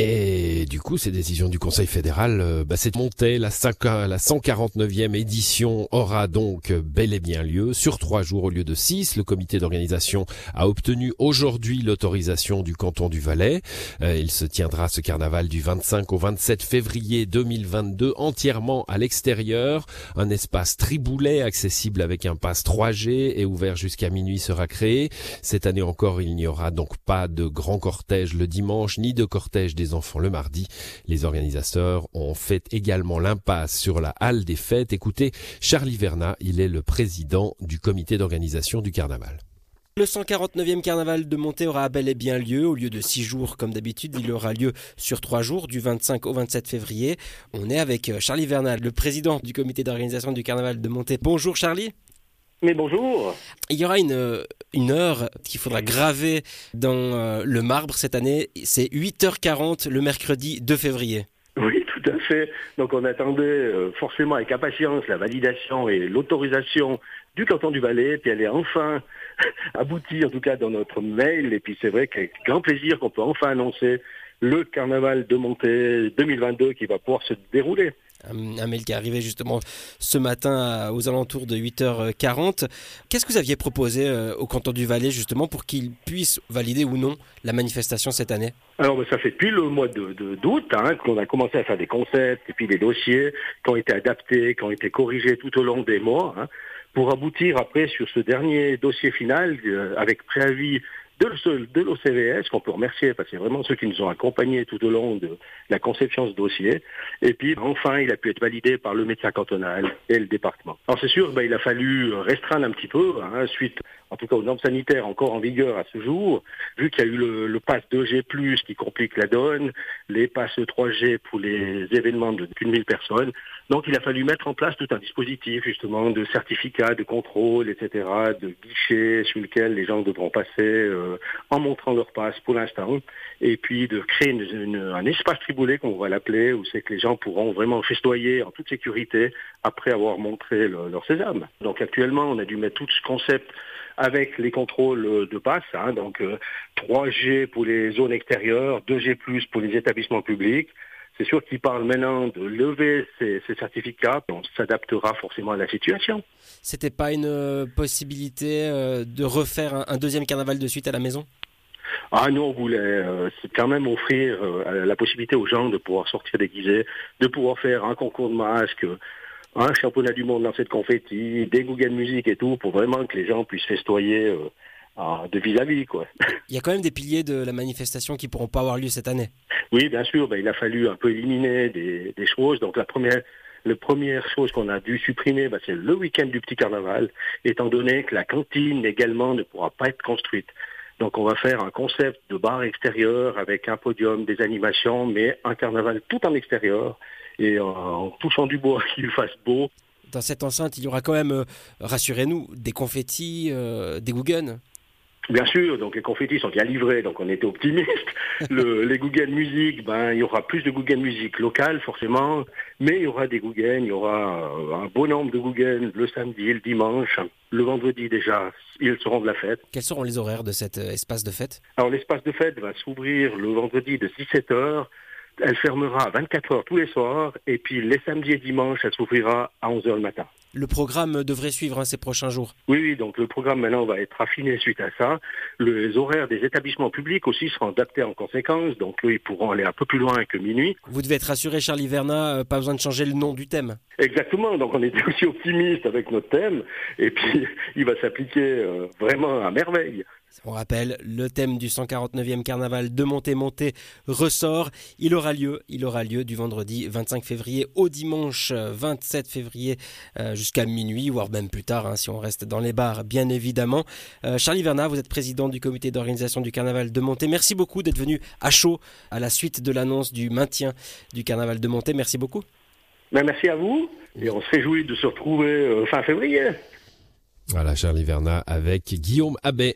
Et du coup, ces décisions du Conseil fédéral, euh, bah, c'est monté. La, 5, la 149e édition aura donc bel et bien lieu sur trois jours au lieu de six. Le comité d'organisation a obtenu aujourd'hui l'autorisation du canton du Valais. Euh, il se tiendra ce carnaval du 25 au 27 février 2022 entièrement à l'extérieur. Un espace triboulet accessible avec un pass 3G et ouvert jusqu'à minuit sera créé. Cette année encore, il n'y aura donc pas de grand cortège le dimanche ni de cortège des enfants le mardi. Les organisateurs ont fait également l'impasse sur la halle des fêtes. Écoutez, Charlie Verna, il est le président du comité d'organisation du carnaval. Le 149e carnaval de Montée aura bel et bien lieu. Au lieu de six jours comme d'habitude, il aura lieu sur trois jours, du 25 au 27 février. On est avec euh, Charlie Vernal, le président du comité d'organisation du carnaval de Montée. Bonjour Charlie. Mais bonjour. Il y aura une, une heure qu'il faudra graver dans euh, le marbre cette année. C'est 8h40 le mercredi 2 février. Oui, tout à fait. Donc on attendait euh, forcément avec impatience la validation et l'autorisation du canton du Valais, puis elle est enfin aboutie, en tout cas dans notre mail. Et puis c'est vrai qu'avec grand plaisir qu'on peut enfin annoncer le carnaval de Montée 2022 qui va pouvoir se dérouler un mail qui est arrivé justement ce matin aux alentours de 8h40. Qu'est-ce que vous aviez proposé euh, au canton du Valais justement pour qu'il puisse valider ou non la manifestation cette année? Alors ben, ça fait depuis le mois d'août de, d'août hein, qu'on a commencé à faire des concepts et puis des dossiers qui ont été adaptés, qui ont été corrigés tout au long des mois hein, pour aboutir après sur ce dernier dossier final euh, avec préavis de, l'OCVS, qu'on peut remercier, parce que c'est vraiment ceux qui nous ont accompagnés tout au long de la conception de ce dossier. Et puis, enfin, il a pu être validé par le médecin cantonal et le département. Alors, c'est sûr, ben, il a fallu restreindre un petit peu, hein, suite, en tout cas, aux normes sanitaires encore en vigueur à ce jour, vu qu'il y a eu le, le pass 2G+, qui complique la donne, les passes 3G pour les événements de plus de 1000 personnes. Donc, il a fallu mettre en place tout un dispositif, justement, de certificats, de contrôle, etc., de guichets sur lesquels les gens devront passer euh, en montrant leur passe pour l'instant, et puis de créer un espace triboulet, qu'on va l'appeler, où c'est que les gens pourront vraiment festoyer en toute sécurité après avoir montré leur sésame. Donc actuellement, on a dû mettre tout ce concept avec les contrôles de passe, hein, donc 3G euh, pour les zones extérieures, 2G+, pour les établissements publics, c'est sûr qu'il parle maintenant de lever ces, certificats. On s'adaptera forcément à la situation. C'était pas une euh, possibilité euh, de refaire un, deuxième carnaval de suite à la maison? Ah nous on voulait euh, quand même offrir la possibilité aux gens de pouvoir sortir déguisés, de pouvoir faire un concours de masques, un championnat du monde dans cette confetti, des Google Music et tout, pour vraiment que les gens puissent festoyer de vis-à-vis. quoi. Il y a quand même des piliers de la manifestation qui pourront pas avoir lieu cette année. Oui, bien sûr, ben, il a fallu un peu éliminer des, choses. Donc la première, la première chose qu'on a dû supprimer, ben, c'est le week-end du petit carnaval, étant donné que la cantine également ne pourra pas être construite. Donc on va faire un concept de bar extérieur avec un podium, des animations, mais un carnaval tout en extérieur et en touchant du bois qu'il fasse beau. Dans cette enceinte, il y aura quand même, euh, rassurez-nous, des confettis, euh, des Guggen Bien sûr, donc les confettis sont bien livrés, donc on était optimiste. les Google Music, ben il y aura plus de Google Music locales forcément, mais il y aura des Google, il y aura un bon nombre de Google le samedi, le dimanche, le vendredi déjà, ils seront de la fête. Quels seront les horaires de cet euh, espace de fête? Alors l'espace de fête va s'ouvrir le vendredi de 17h elle fermera à 24 heures tous les soirs et puis les samedis et dimanches, elle s'ouvrira à 11 heures le matin. Le programme devrait suivre hein, ces prochains jours. Oui, oui, donc le programme maintenant va être affiné suite à ça. Les horaires des établissements publics aussi seront adaptés en conséquence, donc eux, ils pourront aller un peu plus loin que minuit. Vous devez être rassuré, Charlie Verna, euh, pas besoin de changer le nom du thème. Exactement, donc on était aussi optimiste avec notre thème, et puis il va s'appliquer euh, vraiment à merveille. On rappelle, le thème du 149e carnaval de Monté-Monté ressort. Il aura lieu, il aura lieu du vendredi 25 février au dimanche 27 février euh, jusqu'à minuit, voire même plus tard, hein, si on reste dans les bars, bien évidemment. Euh, Charlie Verna, vous êtes président du comité d'organisation du carnaval de Monté. Merci beaucoup d'être venu à chaud à la suite de l'annonce du maintien du carnaval de Monté. Merci beaucoup. Ben, merci à vous et on se réjouit de se retrouver euh, fin février. Voilà, Charlie Verna avec Guillaume Abbé.